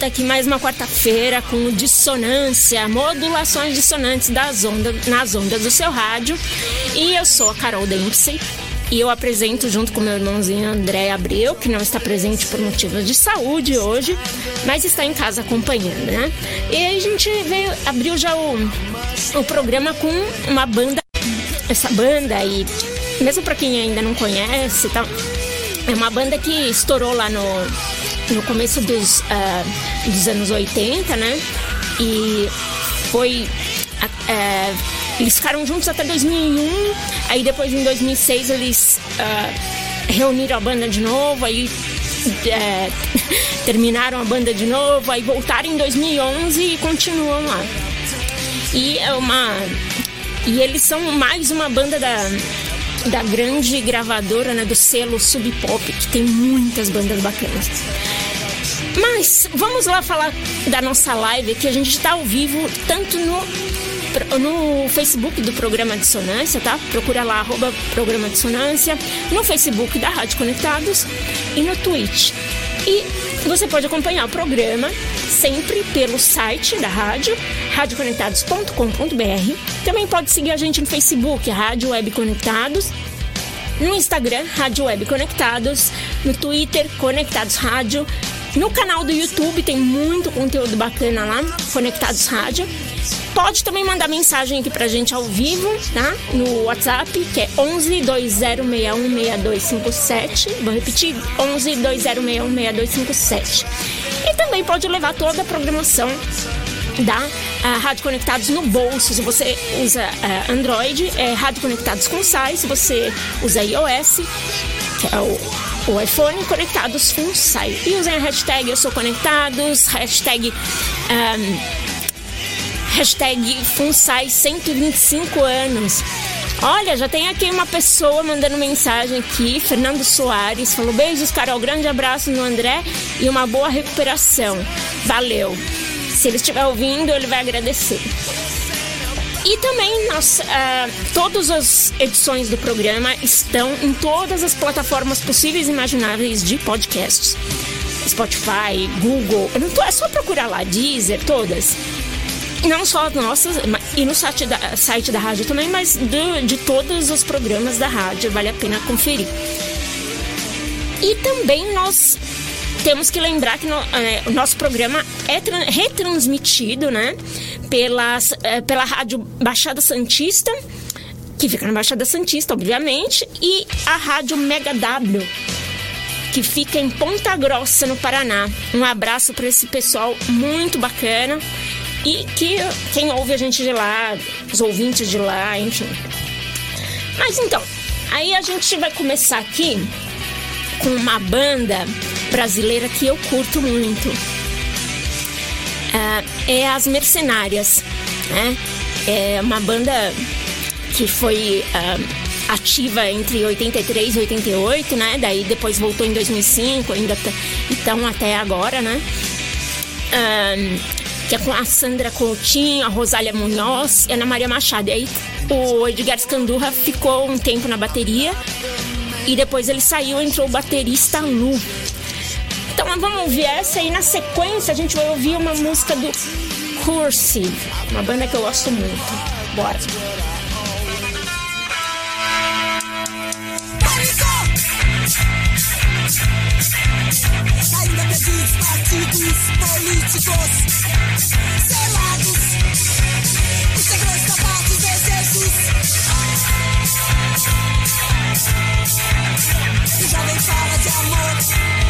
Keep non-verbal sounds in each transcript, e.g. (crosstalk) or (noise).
Volta aqui mais uma quarta-feira com dissonância, modulações dissonantes das ondas, nas ondas do seu rádio. E eu sou a Carol Dempsey e eu apresento junto com meu irmãozinho André Abreu, que não está presente por motivos de saúde hoje, mas está em casa acompanhando, né? E aí a gente veio, abriu já o, o programa com uma banda, essa banda aí, mesmo para quem ainda não conhece tal, é uma banda que estourou lá no, no começo dos, ah, dos anos 80, né? E foi. é, eles ficaram juntos até 2001, aí depois em 2006 eles ah, reuniram a banda de novo, aí é, (laughs) terminaram a banda de novo, aí voltaram em 2011 e continuam lá. E é uma. E eles são mais uma banda da, da grande gravadora, né, do selo Sub Pop, que tem muitas bandas bacanas. Mas vamos lá falar da nossa live, que a gente está ao vivo tanto no, no Facebook do programa Dissonância, tá? Procura lá, arroba programa Dissonância, no Facebook da Rádio Conectados e no Twitch. E você pode acompanhar o programa sempre pelo site da rádio, radioconectados.com.br. Também pode seguir a gente no Facebook, Rádio Web Conectados, no Instagram, Rádio Web Conectados, no Twitter, Conectados Rádio, no canal do YouTube tem muito conteúdo bacana lá, Conectados Rádio. Pode também mandar mensagem aqui pra gente ao vivo, tá? No WhatsApp, que é 11 2061 6257. Vou repetir, 11 2061 6257. E também pode levar toda a programação da ah, Rádio Conectados no bolso. Se você usa ah, Android, é Rádio Conectados com SAI. Se você usa iOS, que é o o iPhone conectados com SAI. E usem a hashtag Eu Sou Conectados, hashtag. ahm, hashtag FUNSAI 125 anos. Olha, já tem aqui uma pessoa mandando mensagem aqui, Fernando Soares, falou beijos, Carol, grande abraço no André e uma boa recuperação. Valeu. Se ele estiver ouvindo, ele vai agradecer. E também nós, ah, todas as edições do programa estão em todas as plataformas possíveis e imagináveis de podcasts. Spotify, Google, tô- é só procurar lá, Deezer, todas. Não só as nossas, e no site da, site da rádio também, mas de todos os programas da rádio, vale a pena conferir. E também nós temos que lembrar que no- é, o nosso programa é tran- retransmitido, né? Pelas, é, pela rádio Baixada Santista, que fica na Baixada Santista, obviamente, e a rádio Mega W, que fica em Ponta Grossa, no Paraná. Um abraço para esse pessoal muito bacana e que quem ouve a gente de lá, os ouvintes de lá, enfim. Mas então, aí a gente vai começar aqui com uma banda brasileira que eu curto muito. É, é As Mercenárias, né? É uma banda que foi ah, ativa entre 83 e 88, né? Daí depois voltou em 2005, ainda então até agora, né? Ah, que é com a Sandra Coutinho, a Rosália Munhoz e a Ana Maria Machado. E aí o Edgar Scandurra ficou um tempo na bateria e depois ele saiu entrou o baterista Lu, então vamos ouvir essa e na sequência a gente vai ouvir uma música do Curse, uma banda que eu gosto muito. Bora! Ainda perdidos, partidos políticos selados, os segredos da paz dos desejos. O jovem fala de amor.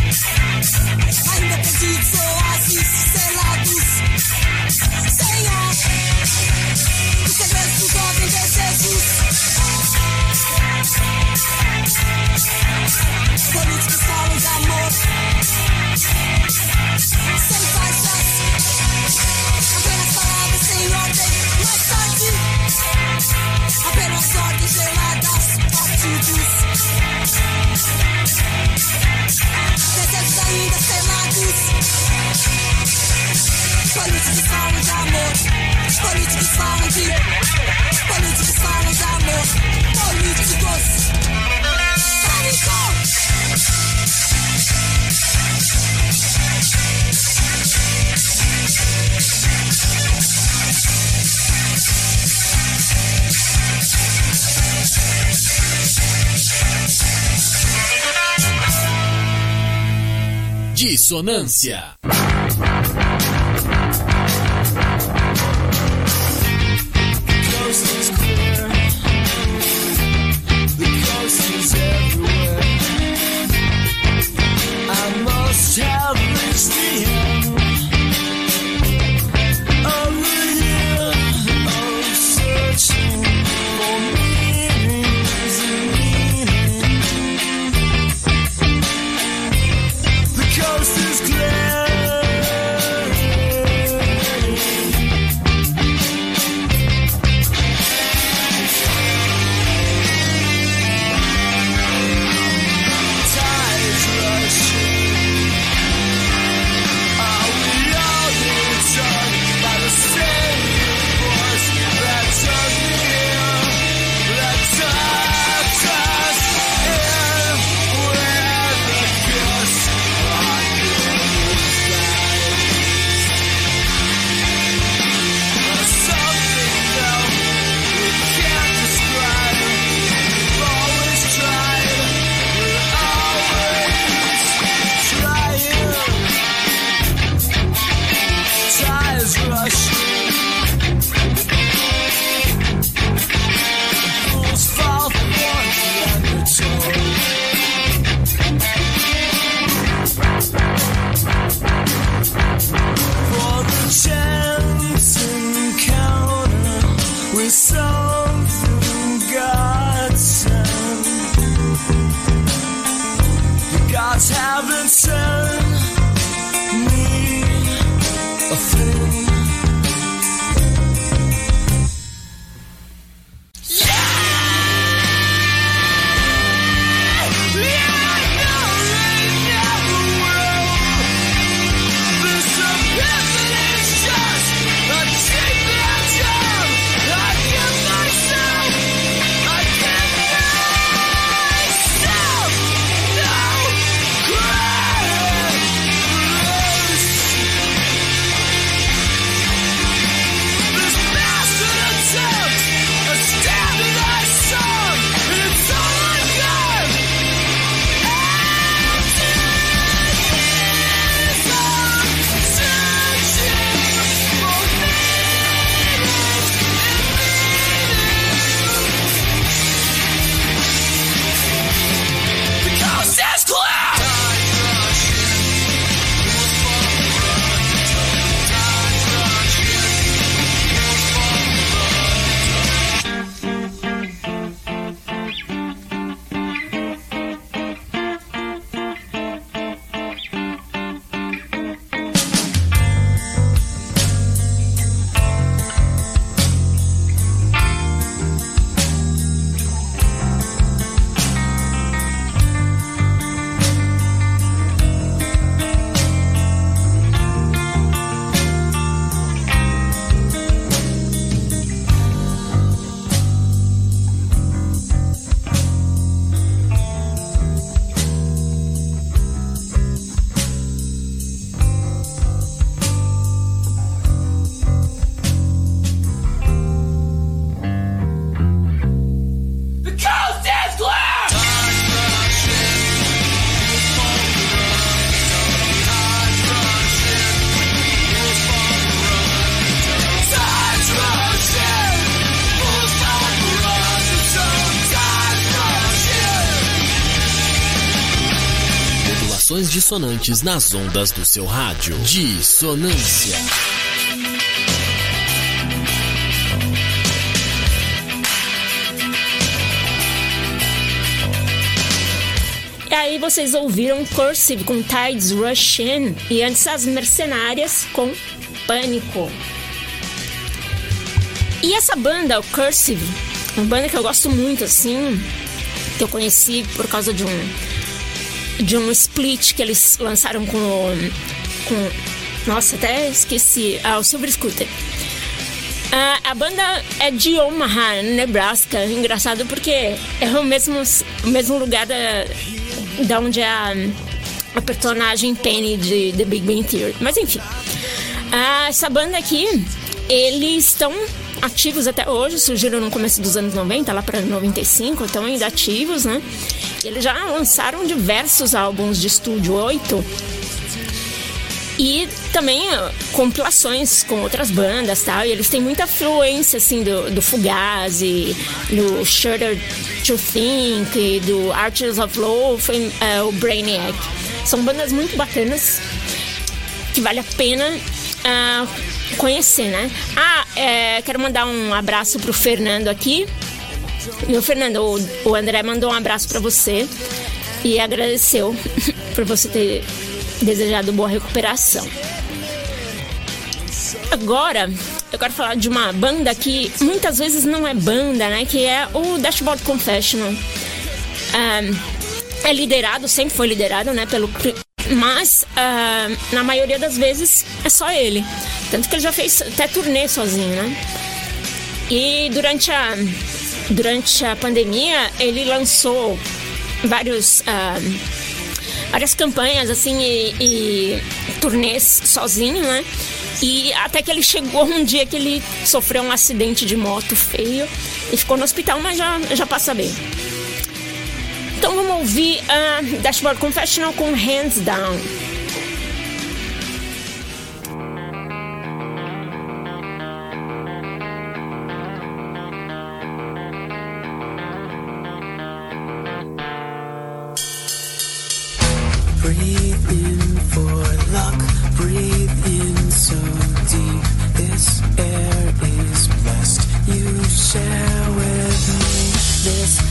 Dissonância. Dissonantes nas ondas do seu rádio. Dissonância. E aí vocês ouviram Cursive com Tides Rush In e antes as Mercenárias com Pânico. E essa banda, o Cursive, uma banda que eu gosto muito, assim, que eu conheci por causa de um de um split que eles lançaram com com nossa, até esqueci, ah, o Silver Scooter. Ah, a banda é de Omaha, Nebraska. Engraçado porque é o mesmo, o mesmo lugar da, da onde a, a personagem Penny de The Big Bang Theory. Mas enfim. Ah, essa banda aqui, eles estão ativos até hoje, surgiram no começo dos anos 90, lá para 95, estão ainda ativos, né? Eles já lançaram diversos álbuns de estúdio, oito. E também ó, compilações com outras bandas tal. E eles têm muita fluência, assim, do, do Fugazi, do Shudder to Think, do Archers of foi é, o Brainiac. São bandas muito bacanas que vale a pena ah, conhecer, né? Ah, é, quero mandar um abraço pro Fernando aqui. O Fernando, o, André mandou um abraço pra você e agradeceu (laughs) por você ter desejado boa recuperação. Agora, eu quero falar de uma banda que muitas vezes não é banda, né? Que é o Dashboard Confessional. Ah, é liderado, sempre foi liderado, né? Pelo mas ah, na maioria das vezes é só ele. Tanto que ele já fez até turnê sozinho, né? E durante a, durante a pandemia, ele lançou vários, ah, várias campanhas, assim, e, e turnês sozinho, né? E até que ele chegou um dia que ele sofreu um acidente de moto feio e ficou no hospital, mas já, já passa bem. Então vamos ouvir a Dashboard Confessional com Hands Down. Breathe in for luck, breathe in so deep. This air is blessed. You share with me. This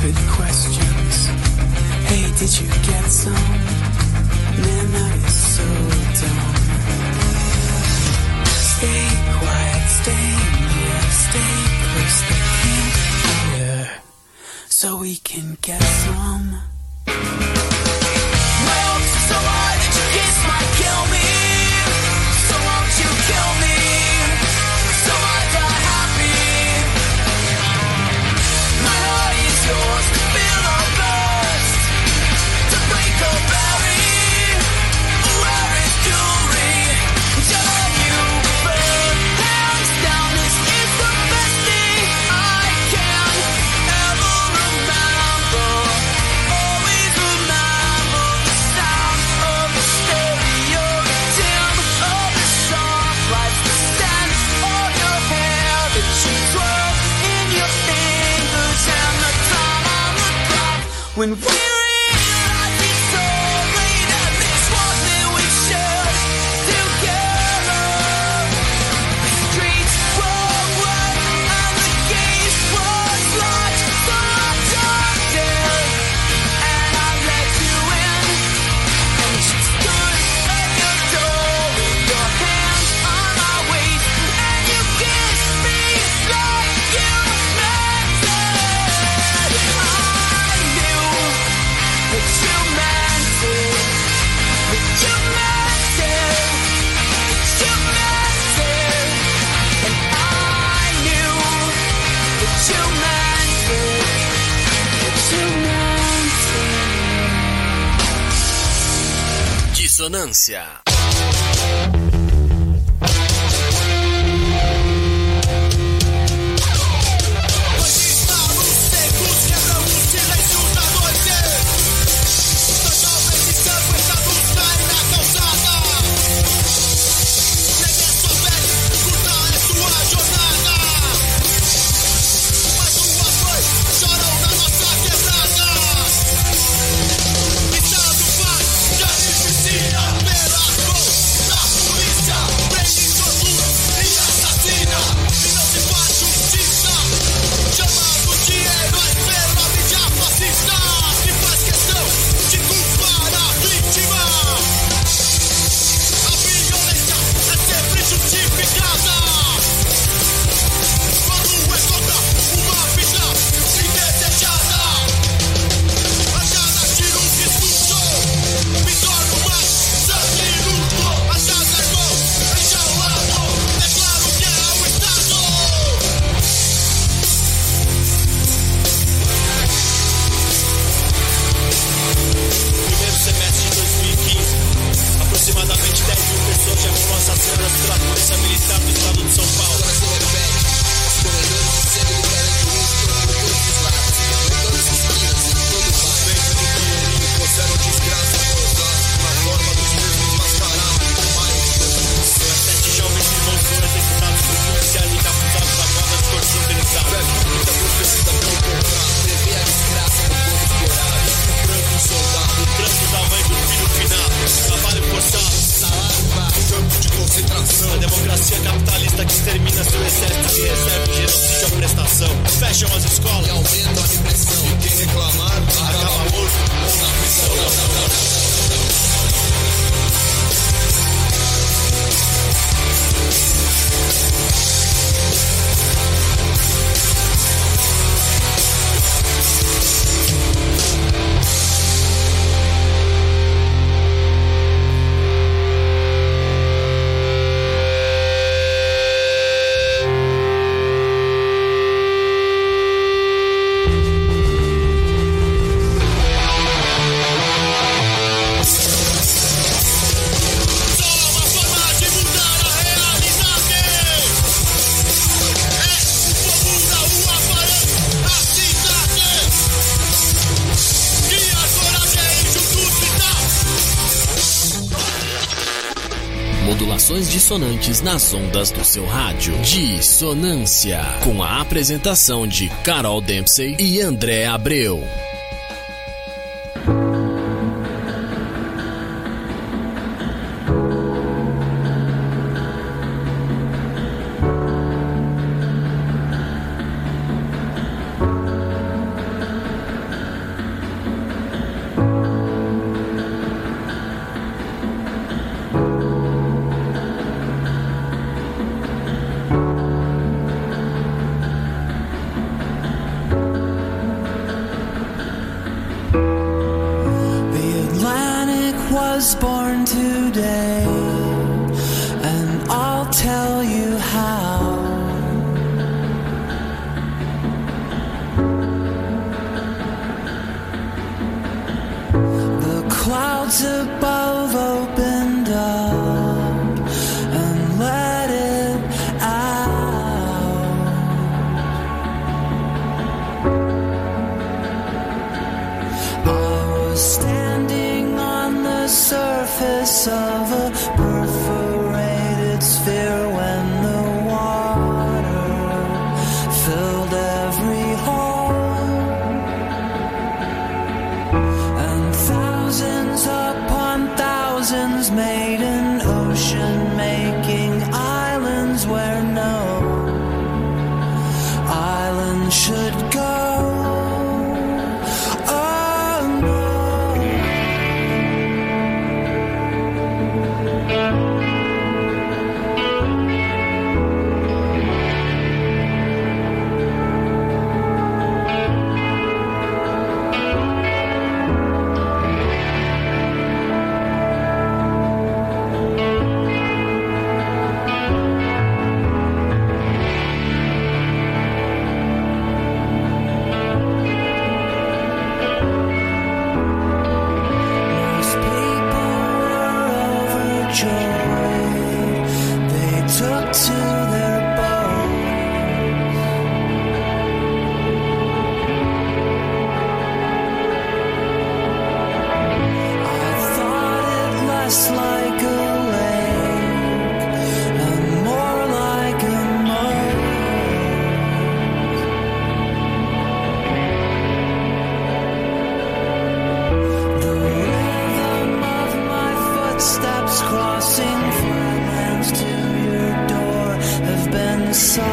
stupid questions. Hey, did you get some? Man, that is so dumb. Stay quiet, stay near, stay close. They can't hear, so we can dissonantes nas ondas do seu rádio. Dissonância, com a apresentação de Carol Dempsey e André Abreu. I'm.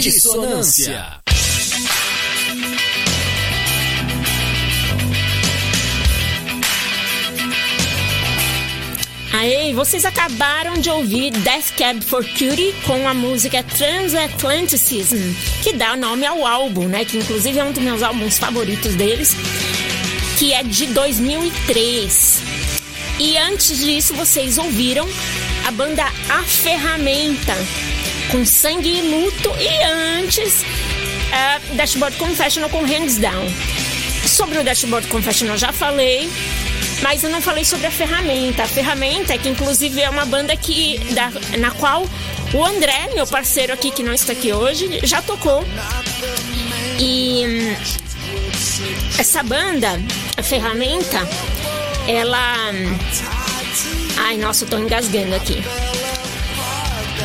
Dissonância. Aê, vocês acabaram de ouvir Death Cab for Cutie com a música Transatlanticism, que dá nome ao álbum, né? Que inclusive é um dos meus álbuns favoritos deles, que é de 2003. E antes disso, vocês ouviram a banda A Ferramenta, com Sangue e Luto, e antes, a Dashboard Confessional com Hands Down. Sobre o Dashboard Confessional já falei, mas eu não falei sobre a ferramenta. A ferramenta, que inclusive é uma banda que, da, na qual o André, meu parceiro aqui, que não está aqui hoje, já tocou. E hum, essa banda, a ferramenta, ela. hum, Ai, nossa, eu tô engasgando aqui.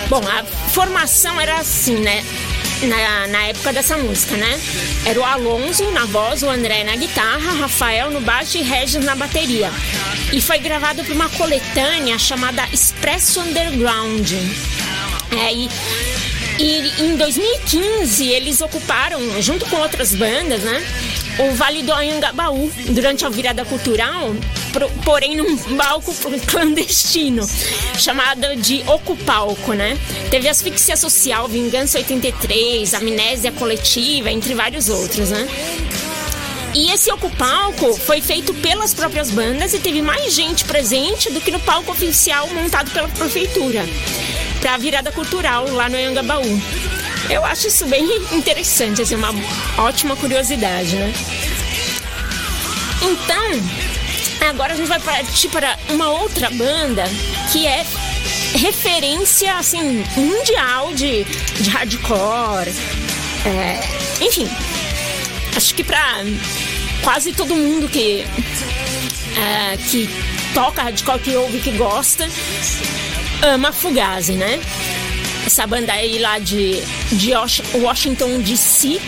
Bom, a formação era assim, né? Na, na época dessa música, né? Era o Alonso na voz, o André na guitarra, Rafael no baixo e Regis na bateria. E foi gravado por uma coletânea chamada Expresso Underground. É, e, e em 2015 eles ocuparam, junto com outras bandas, né? O Vale do Anhangabaú durante a virada cultural, porém num palco clandestino, chamado de Ocupalco, né? Teve Asfixia Social, Vingança 83, Amnésia Coletiva, entre vários outros, né? E esse Ocupalco foi feito pelas próprias bandas e teve mais gente presente do que no palco oficial montado pela prefeitura para a virada cultural lá no Anhangabaú. Eu acho isso bem interessante, assim, uma ótima curiosidade, né? Então, agora a gente vai partir para uma outra banda que é referência assim mundial de, de hardcore. É, enfim, acho que para quase todo mundo que é, que toca hardcore, que ouve, que gosta, ama Fugazi, né? Essa banda aí lá de, de Wash- Washington DC,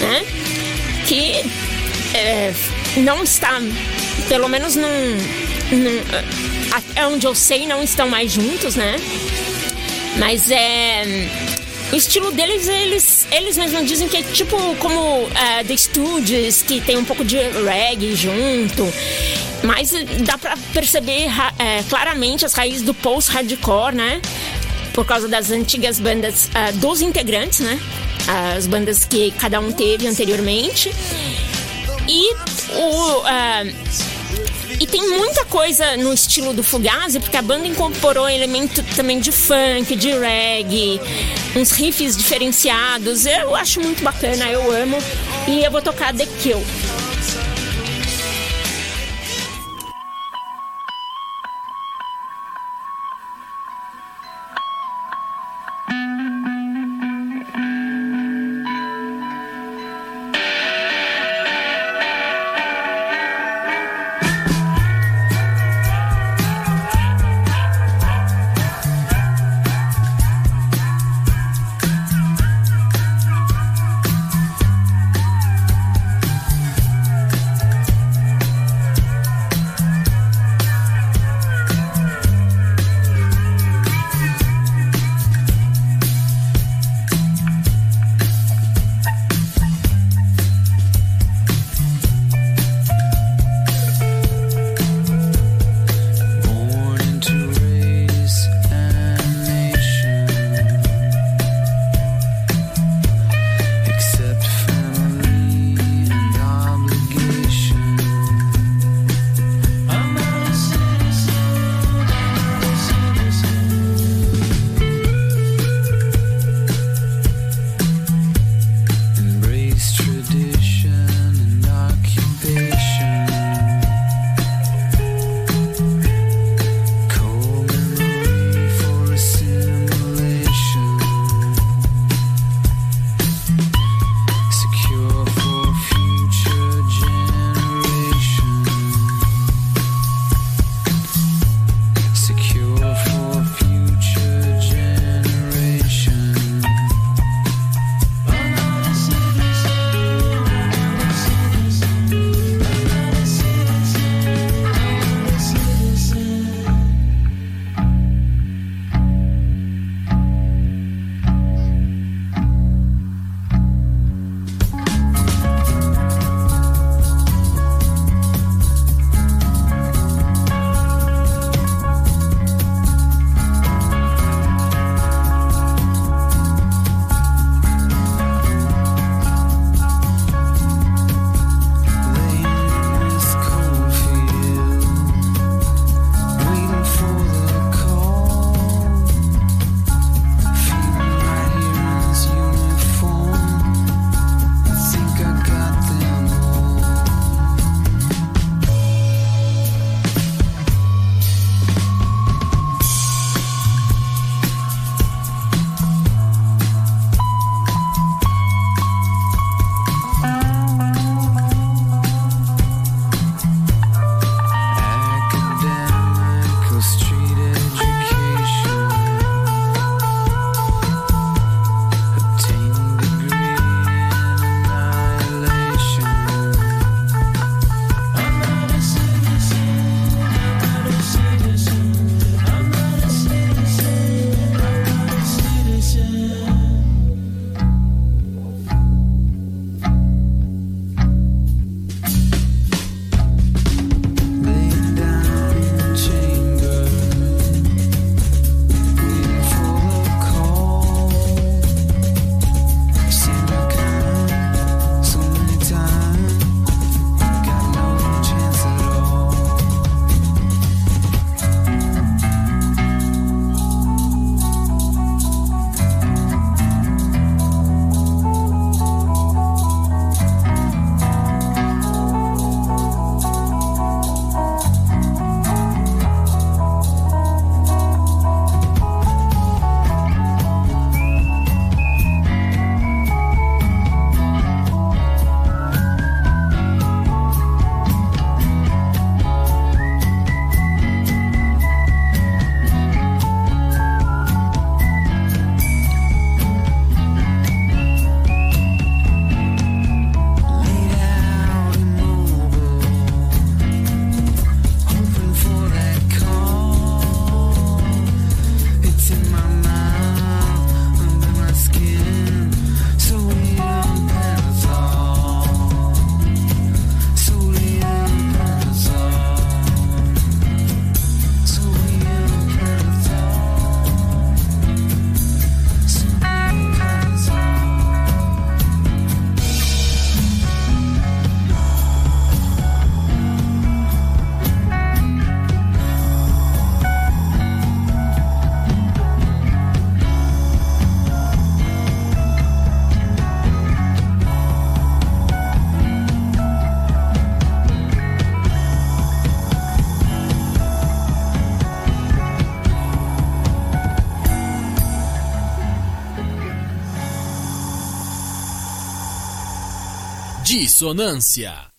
né? Que é, não está, pelo menos não, não até onde eu sei, não estão mais juntos, né? Mas é. O estilo deles, eles, eles mesmos dizem que é tipo como é, The Stooges, que tem um pouco de reggae junto. Mas dá pra perceber é, claramente as raízes do post-hardcore, né? Por causa das antigas bandas ah, dos integrantes, né? As bandas que cada um teve anteriormente. E o. ah, e tem muita coisa no estilo do Fugazi, porque a banda incorporou elemento também de funk, de reggae, uns riffs diferenciados. Eu acho muito bacana, eu amo. E eu vou tocar The Kill. Dissonância.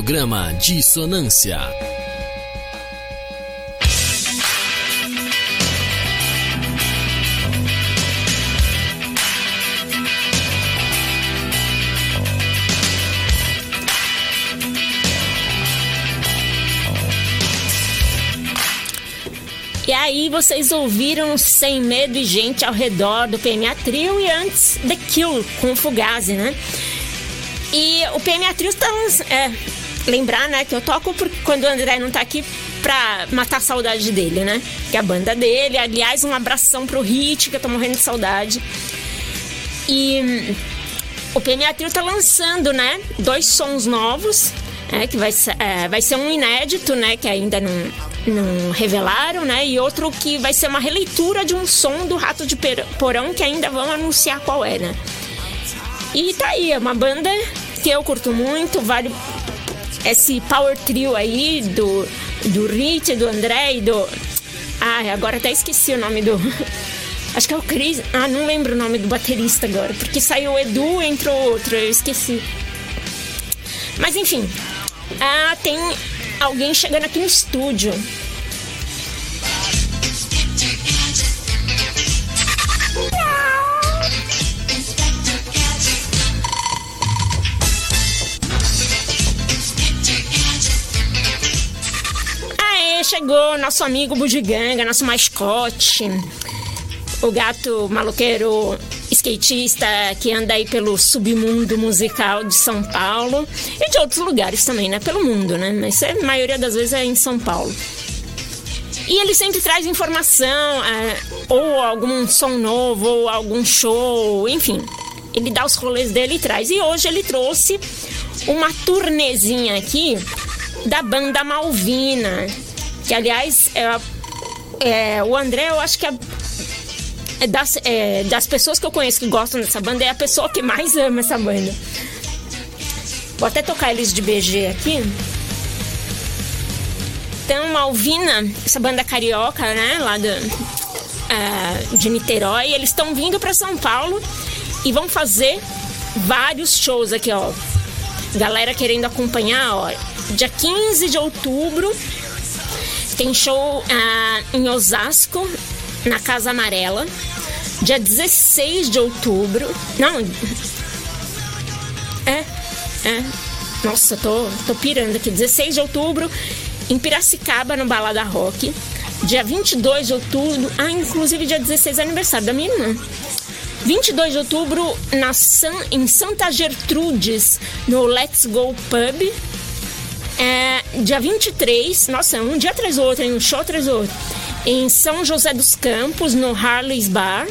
Programa Dissonância. E aí vocês ouviram Sem Medo e Gente ao Redor do PMA Trio e antes The Kill com Fugazi, né? E o PMA Trio tá... É, lembrar, né, que eu toco porque quando o André não tá aqui pra matar a saudade dele, né? Que é a banda dele. Aliás, um abração pro Hit, que eu tô morrendo de saudade. E o PMA Trio tá lançando, né, dois sons novos, é, que vai ser, é, vai ser um inédito, né, que ainda não, não revelaram, né, e outro que vai ser uma releitura de um som do Rato de Porão, que ainda vão anunciar qual é, né. E tá aí, é uma banda que eu curto muito, vale esse power trio aí do, do Rich, do André e do. Ah, agora até esqueci o nome do. (laughs) Acho que é o Chris. Ah, não lembro o nome do baterista agora, porque saiu o Edu, entrou outro, eu esqueci. Mas enfim, ah, tem alguém chegando aqui no estúdio. Chegou nosso amigo Bugiganga, nosso mascote. O gato maloqueiro skatista que anda aí pelo submundo musical de São Paulo e de outros lugares também, né? Pelo mundo, né? Mas a maioria das vezes é em São Paulo. E ele sempre traz informação, é, ou algum som novo, ou algum show, enfim. Ele dá os rolês dele e traz. E hoje ele trouxe uma turnezinha aqui da banda Malvina. Que, aliás, é, é, o André, eu acho que é, é das, é, das pessoas que eu conheço que gostam dessa banda, é a pessoa que mais ama essa banda. Vou até tocar eles de BG aqui. Então, Malvina, essa banda carioca, né, lá do, ah, de Niterói, eles estão vindo para São Paulo e vão fazer vários shows aqui, ó. Galera querendo acompanhar, ó. Dia 15 de outubro tem show ah, em Osasco, na Casa Amarela. Dia 16 de outubro. Não. É, é. Nossa, tô, tô pirando aqui. 16 de outubro em Piracicaba, no Balada Rock. Dia 22 de outubro. Ah, inclusive dia 16 é aniversário da minha irmã. 22 de outubro na San, em Santa Gertrudes, no Let's Go Pub. É, dia 23, nossa, um dia atrás do outro, um show atrás do outro. Em São José dos Campos, no Harley's Bar.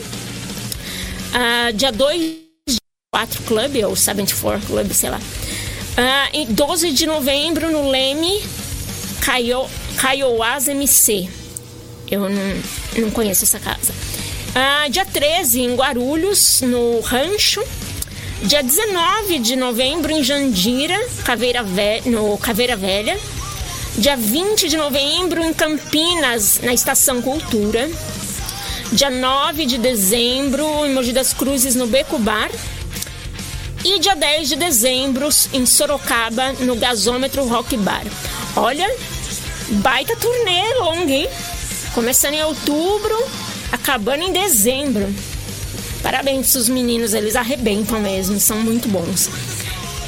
Ah, dia 2 de 4 Club, ou 74 Club, sei lá. Ah, em 12 de novembro, no Leme, Caio, Caioás MC. Eu não, não conheço essa casa. Ah, dia 13, em Guarulhos, no Rancho. Dia 19 de novembro, em Jandira, Caveira Ve- no Caveira Velha. Dia 20 de novembro, em Campinas, na Estação Cultura. Dia 9 de dezembro, em Mogi das Cruzes, no Beco Bar. E dia 10 de dezembro, em Sorocaba, no Gasômetro Rock Bar. Olha, baita turnê longa, hein? Começando em outubro, acabando em dezembro. Parabéns pros meninos, eles arrebentam mesmo, são muito bons.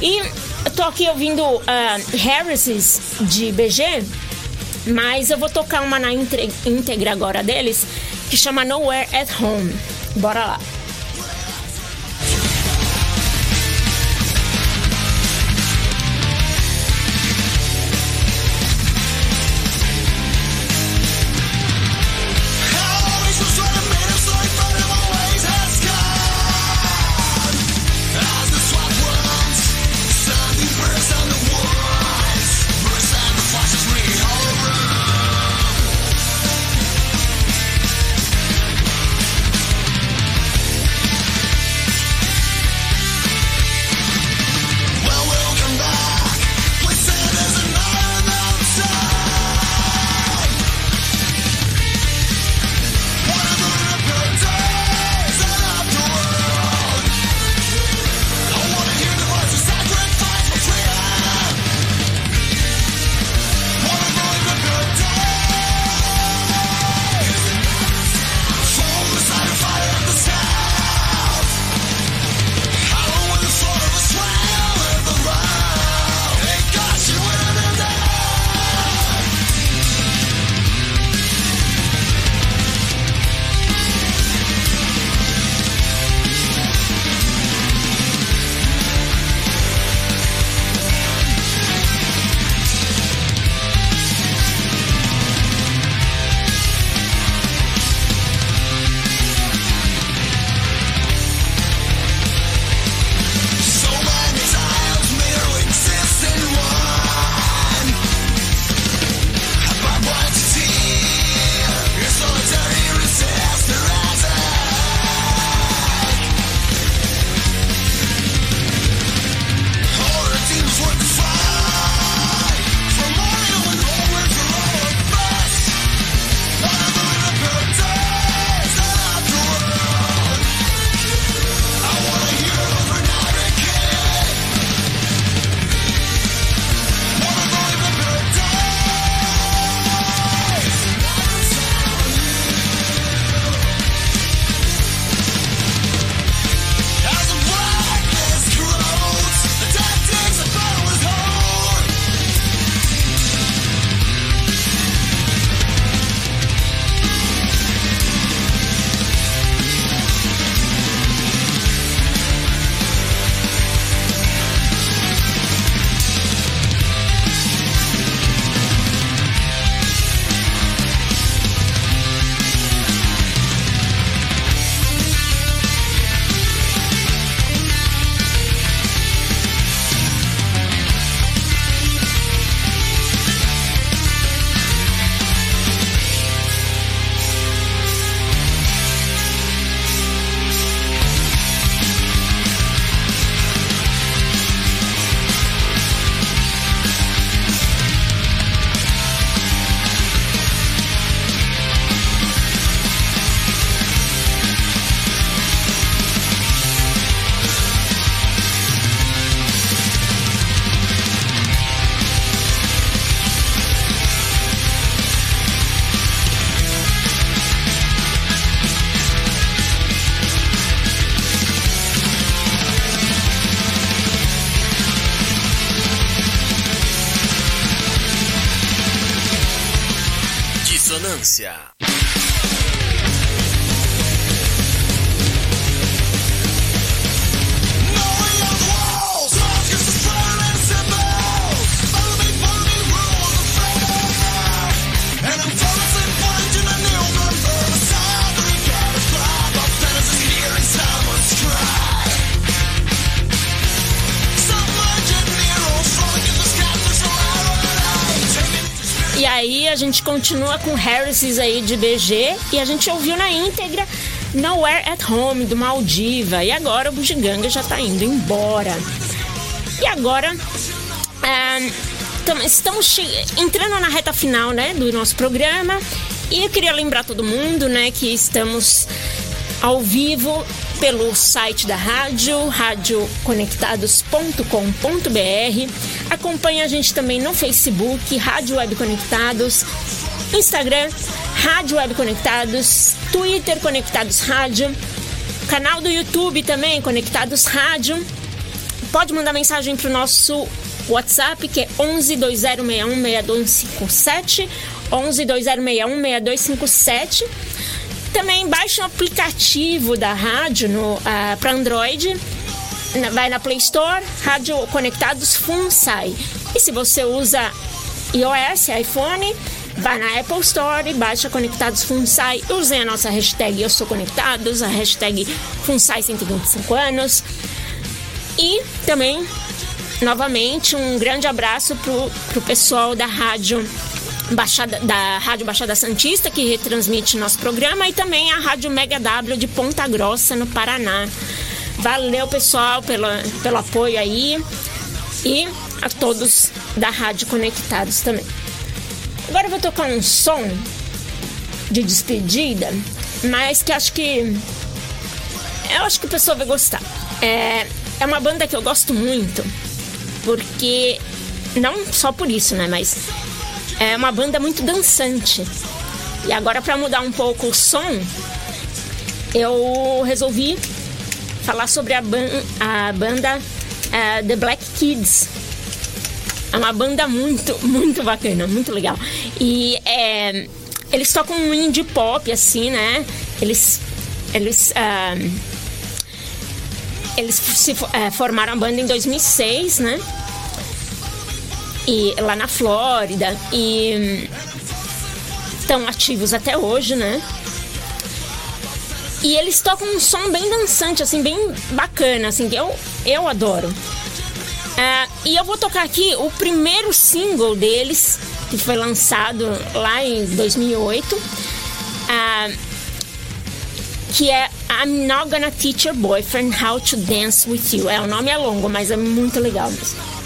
E eu tô aqui ouvindo ah, Harris's de BG, mas eu vou tocar uma na íntegra agora deles, que chama Nowhere at Home. Bora lá. Gente continua com Harris's aí de BG e a gente ouviu na íntegra Nowhere at Home do Maldiva. E agora o Bugiganga já tá indo embora. E agora tam- estamos entrando na reta final né, do nosso programa. E eu queria lembrar todo mundo né, que estamos ao vivo pelo site da rádio, radioconectados.com.br. Acompanhe a gente também no Facebook, Rádio Web Conectados, Instagram, Rádio Web Conectados, Twitter Conectados Rádio, canal do YouTube também, Conectados Rádio. Pode mandar mensagem para o nosso WhatsApp, que é 11 2061 6257. 11 2061 6257. Também baixe o aplicativo da rádio para Android. Vai na Play Store, Rádio Conectados FunSai. E se você usa iOS, iPhone, vai na Apple Store e baixa Conectados FunSai. Usem a nossa hashtag Eu Sou Conectados, a hashtag FunSai 125 anos. E também, novamente, um grande abraço pro, pro pessoal da rádio Baixada, da Rádio Baixada Santista, que retransmite nosso programa, e também a Rádio Mega W de Ponta Grossa, no Paraná. Valeu, pessoal, pelo, pelo apoio aí. E a todos da Rádio Conectados também. Agora eu vou tocar um som de despedida, mas que acho que eu acho que o pessoal vai gostar. É, é uma banda que eu gosto muito, porque. Não só por isso, né? Mas é uma banda muito dançante. E agora, para mudar um pouco o som, eu resolvi falar sobre a, ban- a banda é, The Black Kids. É uma banda muito, (laughs) muito bacana, muito legal. E é, eles tocam um indie pop, assim, né? Eles. Eles. ah, eles se eh, formaram a banda em 2006, né? E lá na Flórida. E estão ativos até hoje, né? E eles tocam um som bem dançante, assim, bem bacana, assim, que eu, eu adoro. Ah, e eu vou tocar aqui o primeiro single deles, que foi lançado lá em 2008, ah, que é I'm Not Gonna Teach Your Boyfriend How to Dance With You. É, o nome é longo, mas é muito legal mesmo.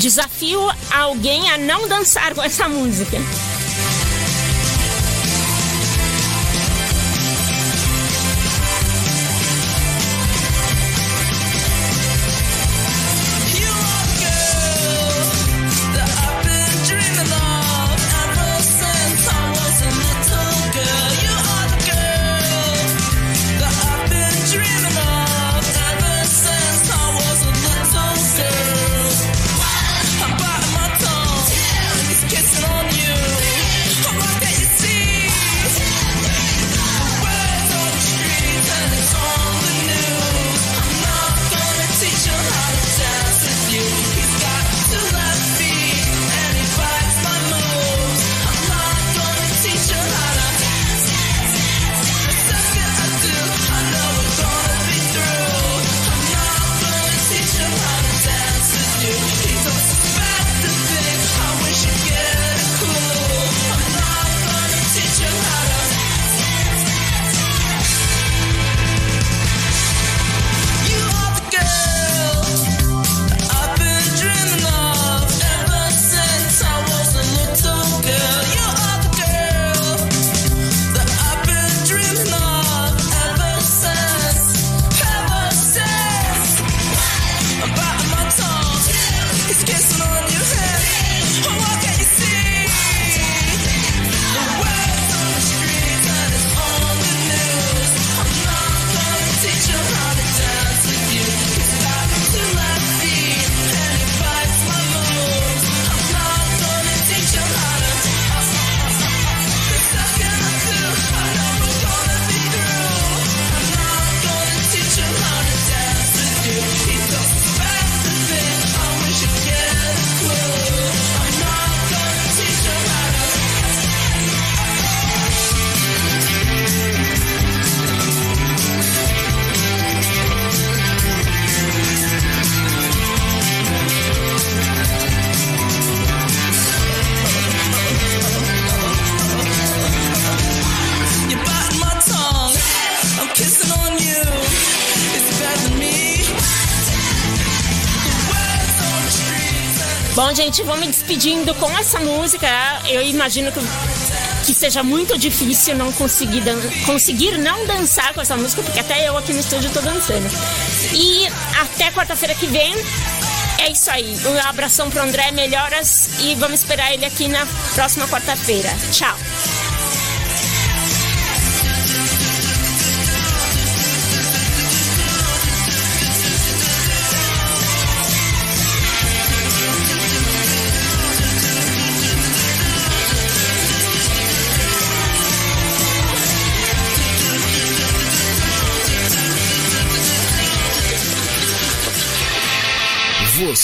Desafio alguém a não dançar com essa música. Gente, vou me despedindo com essa música. Eu imagino que, que seja muito difícil não conseguir, dan- conseguir não dançar com essa música, porque até eu aqui no estúdio tô dançando. E até quarta-feira que vem. É isso aí. Um abração pro André, melhoras e vamos esperar ele aqui na próxima quarta-feira. Tchau.